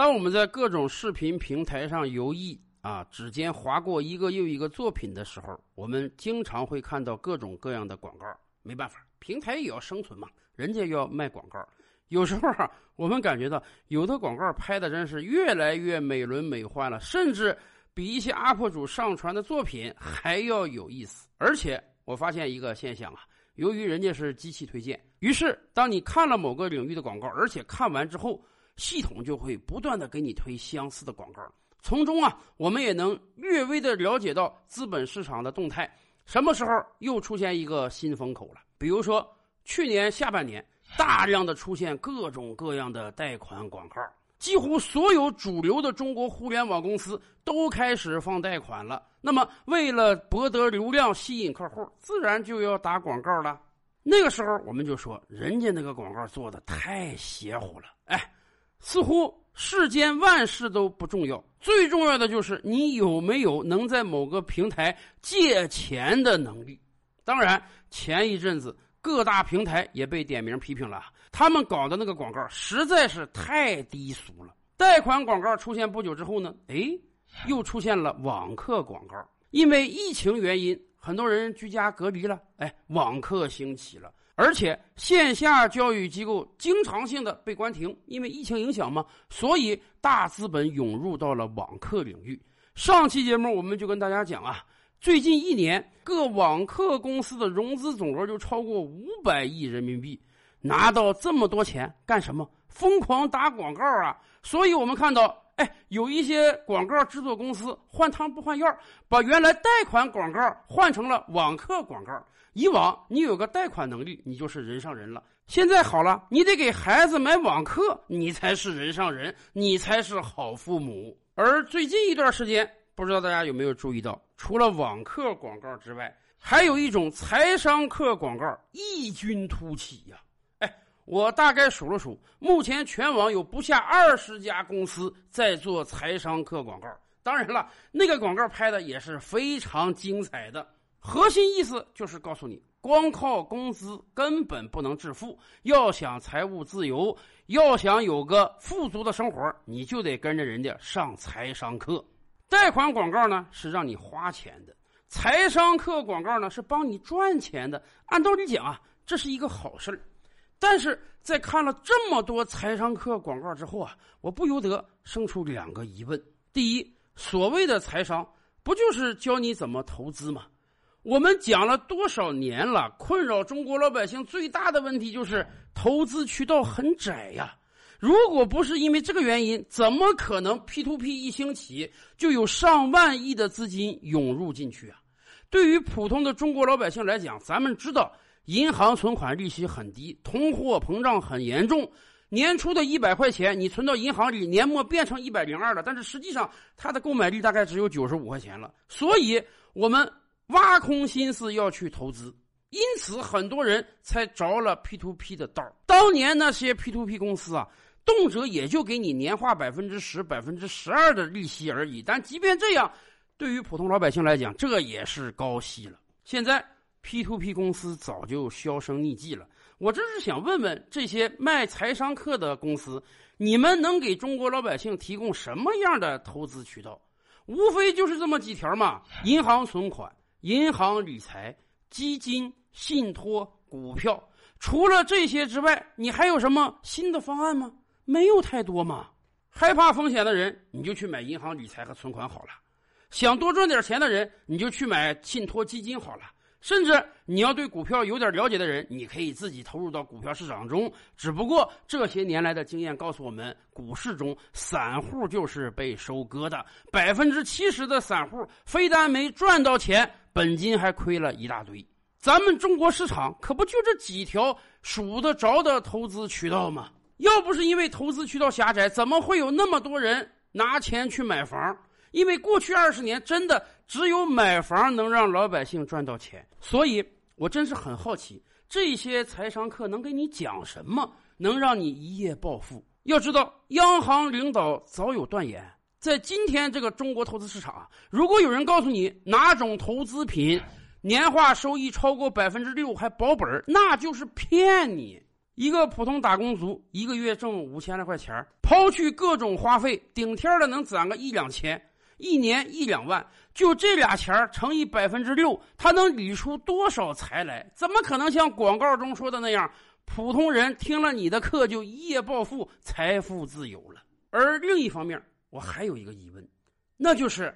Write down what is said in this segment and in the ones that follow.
当我们在各种视频平台上游弋啊，指尖划过一个又一个作品的时候，我们经常会看到各种各样的广告。没办法，平台也要生存嘛，人家要卖广告。有时候啊，我们感觉到有的广告拍的真是越来越美轮美奂了，甚至比一些 UP 主上传的作品还要有意思。而且我发现一个现象啊，由于人家是机器推荐，于是当你看了某个领域的广告，而且看完之后。系统就会不断的给你推相似的广告，从中啊，我们也能略微的了解到资本市场的动态，什么时候又出现一个新风口了？比如说去年下半年，大量的出现各种各样的贷款广告，几乎所有主流的中国互联网公司都开始放贷款了。那么为了博得流量、吸引客户，自然就要打广告了。那个时候我们就说，人家那个广告做的太邪乎了，哎。似乎世间万事都不重要，最重要的就是你有没有能在某个平台借钱的能力。当然，前一阵子各大平台也被点名批评了，他们搞的那个广告实在是太低俗了。贷款广告出现不久之后呢，哎，又出现了网课广告。因为疫情原因，很多人居家隔离了，哎，网课兴起了。而且线下教育机构经常性的被关停，因为疫情影响嘛，所以大资本涌入到了网课领域。上期节目我们就跟大家讲啊，最近一年各网课公司的融资总额就超过五百亿人民币，拿到这么多钱干什么？疯狂打广告啊！所以我们看到。哎，有一些广告制作公司换汤不换药，把原来贷款广告换成了网课广告。以往你有个贷款能力，你就是人上人了。现在好了，你得给孩子买网课，你才是人上人，你才是好父母。而最近一段时间，不知道大家有没有注意到，除了网课广告之外，还有一种财商课广告异军突起呀。我大概数了数，目前全网有不下二十家公司在做财商课广告。当然了，那个广告拍的也是非常精彩的。核心意思就是告诉你，光靠工资根本不能致富。要想财务自由，要想有个富足的生活，你就得跟着人家上财商课。贷款广告呢是让你花钱的，财商课广告呢是帮你赚钱的。按道理讲啊，这是一个好事儿。但是在看了这么多财商课广告之后啊，我不由得生出两个疑问：第一，所谓的财商不就是教你怎么投资吗？我们讲了多少年了，困扰中国老百姓最大的问题就是投资渠道很窄呀。如果不是因为这个原因，怎么可能 P to P 一兴起就有上万亿的资金涌入进去啊？对于普通的中国老百姓来讲，咱们知道。银行存款利息很低，通货膨胀很严重。年初的一百块钱，你存到银行里，年末变成一百零二了。但是实际上，它的购买力大概只有九十五块钱了。所以，我们挖空心思要去投资，因此很多人才着了 P to P 的道当年那些 P to P 公司啊，动辄也就给你年化百分之十、百分之十二的利息而已。但即便这样，对于普通老百姓来讲，这也是高息了。现在。P to P 公司早就销声匿迹了。我这是想问问这些卖财商课的公司，你们能给中国老百姓提供什么样的投资渠道？无非就是这么几条嘛：银行存款、银行理财、基金、信托、股票。除了这些之外，你还有什么新的方案吗？没有太多嘛。害怕风险的人，你就去买银行理财和存款好了；想多赚点钱的人，你就去买信托基金好了。甚至你要对股票有点了解的人，你可以自己投入到股票市场中。只不过这些年来的经验告诉我们，股市中散户就是被收割的。百分之七十的散户非但没赚到钱，本金还亏了一大堆。咱们中国市场可不就这几条数得着的投资渠道吗？要不是因为投资渠道狭窄，怎么会有那么多人拿钱去买房？因为过去二十年真的只有买房能让老百姓赚到钱，所以我真是很好奇，这些财商课能给你讲什么，能让你一夜暴富？要知道，央行领导早有断言，在今天这个中国投资市场啊，如果有人告诉你哪种投资品年化收益超过百分之六还保本那就是骗你。一个普通打工族一个月挣五千来块钱抛去各种花费，顶天的能攒个一两千，一年一两万，就这俩钱乘以百分之六，他能理出多少财来？怎么可能像广告中说的那样，普通人听了你的课就一夜暴富，财富自由了？而另一方面，我还有一个疑问，那就是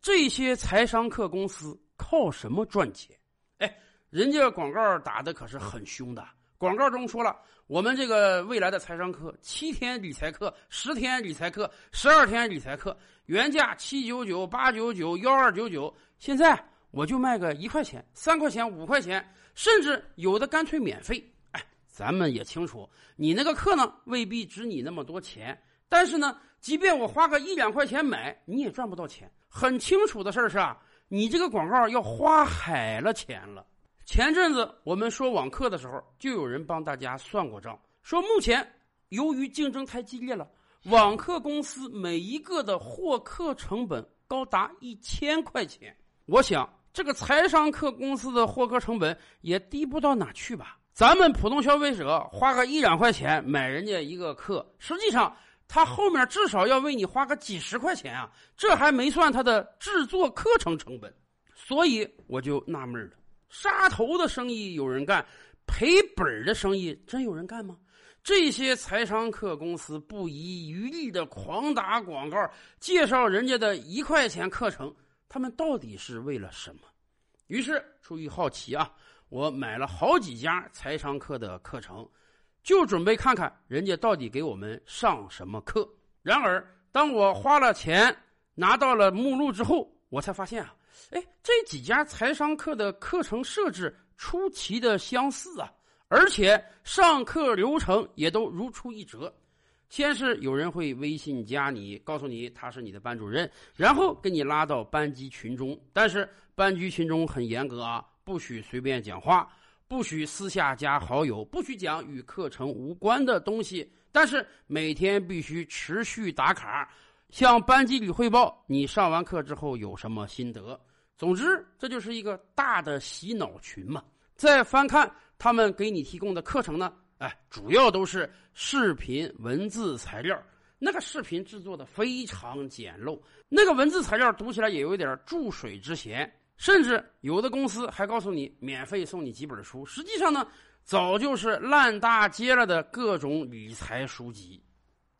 这些财商课公司靠什么赚钱？哎，人家广告打的可是很凶的。广告中说了，我们这个未来的财商课，七天理财课、十天理财课、十二天理财课，原价七九九、八九九、幺二九九，现在我就卖个一块钱、三块钱、五块钱，甚至有的干脆免费。哎，咱们也清楚，你那个课呢未必值你那么多钱，但是呢，即便我花个一两块钱买，你也赚不到钱。很清楚的事是啊，你这个广告要花海了钱了。前阵子我们说网课的时候，就有人帮大家算过账，说目前由于竞争太激烈了，网课公司每一个的获客成本高达一千块钱。我想这个财商课公司的获客成本也低不到哪去吧？咱们普通消费者花个一两块钱买人家一个课，实际上他后面至少要为你花个几十块钱啊，这还没算他的制作课程成本。所以我就纳闷了。杀头的生意有人干，赔本的生意真有人干吗？这些财商课公司不遗余力的狂打广告，介绍人家的一块钱课程，他们到底是为了什么？于是出于好奇啊，我买了好几家财商课的课程，就准备看看人家到底给我们上什么课。然而，当我花了钱拿到了目录之后，我才发现啊。哎，这几家财商课的课程设置出奇的相似啊，而且上课流程也都如出一辙。先是有人会微信加你，告诉你他是你的班主任，然后给你拉到班级群中。但是班级群中很严格啊，不许随便讲话，不许私下加好友，不许讲与课程无关的东西。但是每天必须持续打卡。向班级里汇报你上完课之后有什么心得。总之，这就是一个大的洗脑群嘛。再翻看他们给你提供的课程呢，哎，主要都是视频、文字材料。那个视频制作的非常简陋，那个文字材料读起来也有点注水之嫌。甚至有的公司还告诉你免费送你几本书，实际上呢，早就是烂大街了的各种理财书籍。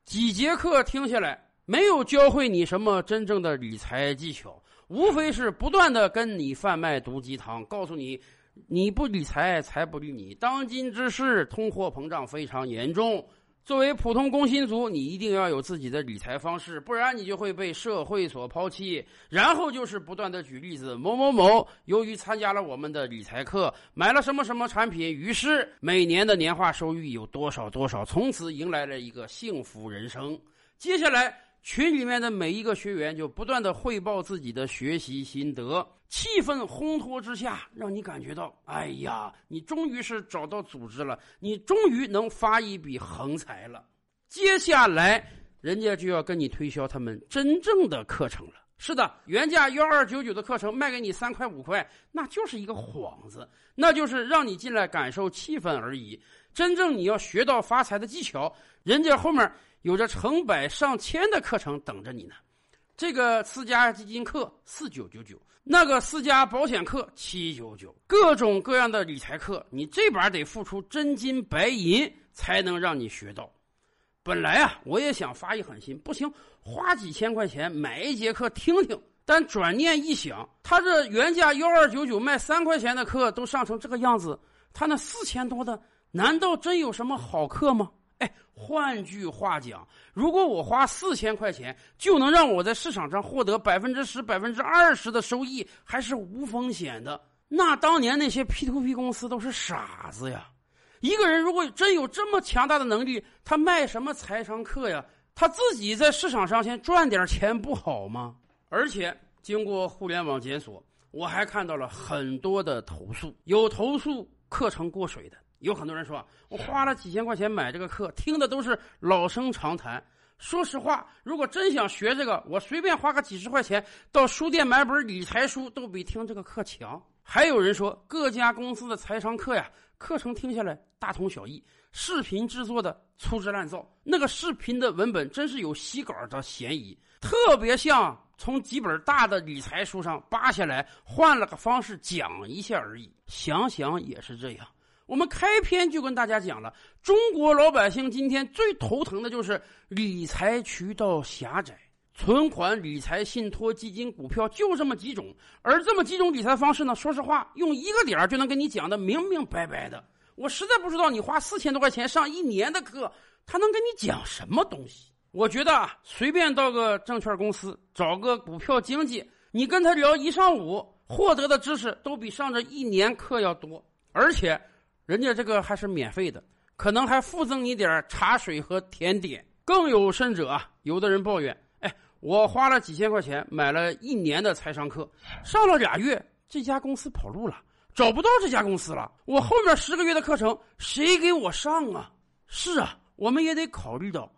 几节课听下来。没有教会你什么真正的理财技巧，无非是不断的跟你贩卖毒鸡汤，告诉你你不理财，财不理你。当今之世，通货膨胀非常严重，作为普通工薪族，你一定要有自己的理财方式，不然你就会被社会所抛弃。然后就是不断的举例子，某某某由于参加了我们的理财课，买了什么什么产品，于是每年的年化收益有多少多少，从此迎来了一个幸福人生。接下来。群里面的每一个学员就不断的汇报自己的学习心得，气氛烘托之下，让你感觉到，哎呀，你终于是找到组织了，你终于能发一笔横财了。接下来，人家就要跟你推销他们真正的课程了。是的，原价幺二九九的课程卖给你三块五块，那就是一个幌子，那就是让你进来感受气氛而已。真正你要学到发财的技巧，人家后面。有着成百上千的课程等着你呢，这个私家基金课四九九九，那个私家保险课七九九，各种各样的理财课，你这把得付出真金白银才能让你学到。本来啊，我也想发一狠心，不行，花几千块钱买一节课听听。但转念一想，他这原价幺二九九卖三块钱的课都上成这个样子，他那四千多的，难道真有什么好课吗？哎换句话讲，如果我花四千块钱就能让我在市场上获得百分之十、百分之二十的收益，还是无风险的，那当年那些 P to P 公司都是傻子呀！一个人如果真有这么强大的能力，他卖什么财商课呀？他自己在市场上先赚点钱不好吗？而且经过互联网检索，我还看到了很多的投诉，有投诉课程过水的。有很多人说，我花了几千块钱买这个课，听的都是老生常谈。说实话，如果真想学这个，我随便花个几十块钱到书店买本理财书，都比听这个课强。还有人说，各家公司的财商课呀，课程听下来大同小异，视频制作的粗制滥造，那个视频的文本真是有洗稿的嫌疑，特别像从几本大的理财书上扒下来，换了个方式讲一下而已。想想也是这样。我们开篇就跟大家讲了，中国老百姓今天最头疼的就是理财渠道狭窄，存款、理财、信托、基金、股票就这么几种，而这么几种理财方式呢，说实话，用一个点儿就能给你讲的明明白白的。我实在不知道你花四千多块钱上一年的课，他能跟你讲什么东西？我觉得啊，随便到个证券公司找个股票经纪，你跟他聊一上午，获得的知识都比上这一年课要多，而且。人家这个还是免费的，可能还附赠你点茶水和甜点。更有甚者啊，有的人抱怨：“哎，我花了几千块钱买了一年的财商课，上了俩月，这家公司跑路了，找不到这家公司了。我后面十个月的课程谁给我上啊？”是啊，我们也得考虑到，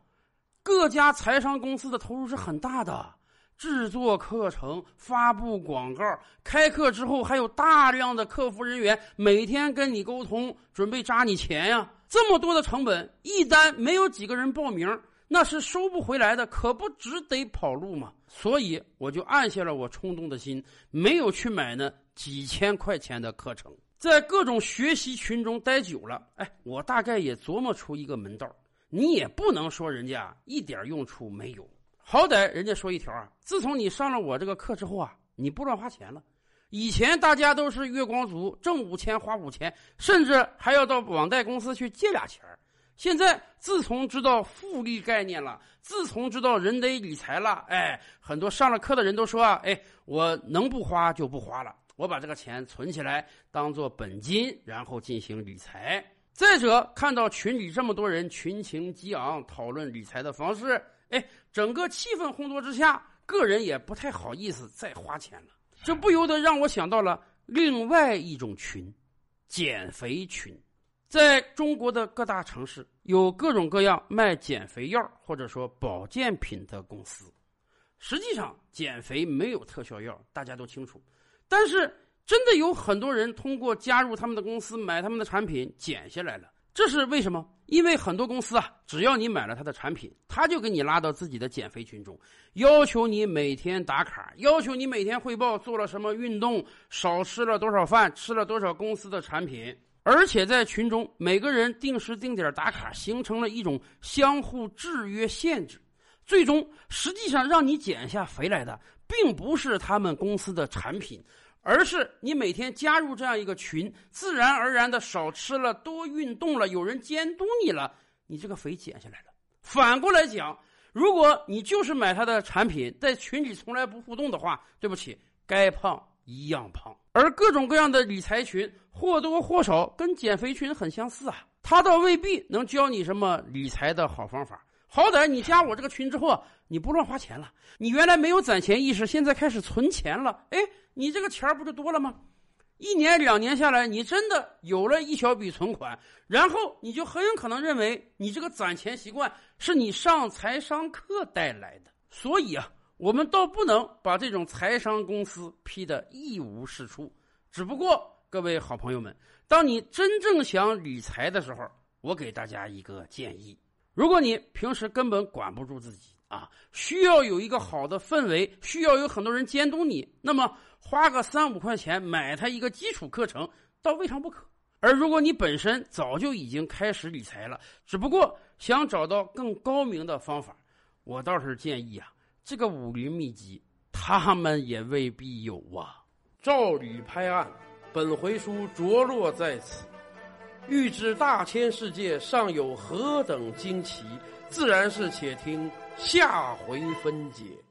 各家财商公司的投入是很大的。制作课程、发布广告、开课之后，还有大量的客服人员每天跟你沟通，准备扎你钱呀！这么多的成本，一单没有几个人报名，那是收不回来的，可不只得跑路吗？所以我就按下了我冲动的心，没有去买那几千块钱的课程。在各种学习群中待久了，哎，我大概也琢磨出一个门道：你也不能说人家一点用处没有。好歹人家说一条啊，自从你上了我这个课之后啊，你不乱花钱了。以前大家都是月光族，挣五千花五千，甚至还要到网贷公司去借俩钱现在自从知道复利概念了，自从知道人得理财了，哎，很多上了课的人都说啊，哎，我能不花就不花了，我把这个钱存起来当做本金，然后进行理财。再者，看到群里这么多人群情激昂讨论理财的方式。哎，整个气氛烘托之下，个人也不太好意思再花钱了。这不由得让我想到了另外一种群——减肥群。在中国的各大城市，有各种各样卖减肥药或者说保健品的公司。实际上，减肥没有特效药，大家都清楚。但是，真的有很多人通过加入他们的公司、买他们的产品减下来了。这是为什么？因为很多公司啊，只要你买了他的产品，他就给你拉到自己的减肥群中，要求你每天打卡，要求你每天汇报做了什么运动，少吃了多少饭，吃了多少公司的产品，而且在群中每个人定时定点打卡，形成了一种相互制约限制，最终实际上让你减下肥来的，并不是他们公司的产品。而是你每天加入这样一个群，自然而然的少吃了，多运动了，有人监督你了，你这个肥减下来了。反过来讲，如果你就是买他的产品，在群里从来不互动的话，对不起，该胖一样胖。而各种各样的理财群，或多或少跟减肥群很相似啊，他倒未必能教你什么理财的好方法。好歹你加我这个群之后，你不乱花钱了，你原来没有攒钱意识，现在开始存钱了，哎。你这个钱不就多了吗？一年两年下来，你真的有了一小笔存款，然后你就很有可能认为你这个攒钱习惯是你上财商课带来的。所以啊，我们倒不能把这种财商公司批得一无是处。只不过，各位好朋友们，当你真正想理财的时候，我给大家一个建议：如果你平时根本管不住自己啊，需要有一个好的氛围，需要有很多人监督你，那么。花个三五块钱买他一个基础课程，倒未尝不可。而如果你本身早就已经开始理财了，只不过想找到更高明的方法，我倒是建议啊，这个武林秘籍他们也未必有啊。照吕拍案，本回书着落在此。欲知大千世界尚有何等惊奇，自然是且听下回分解。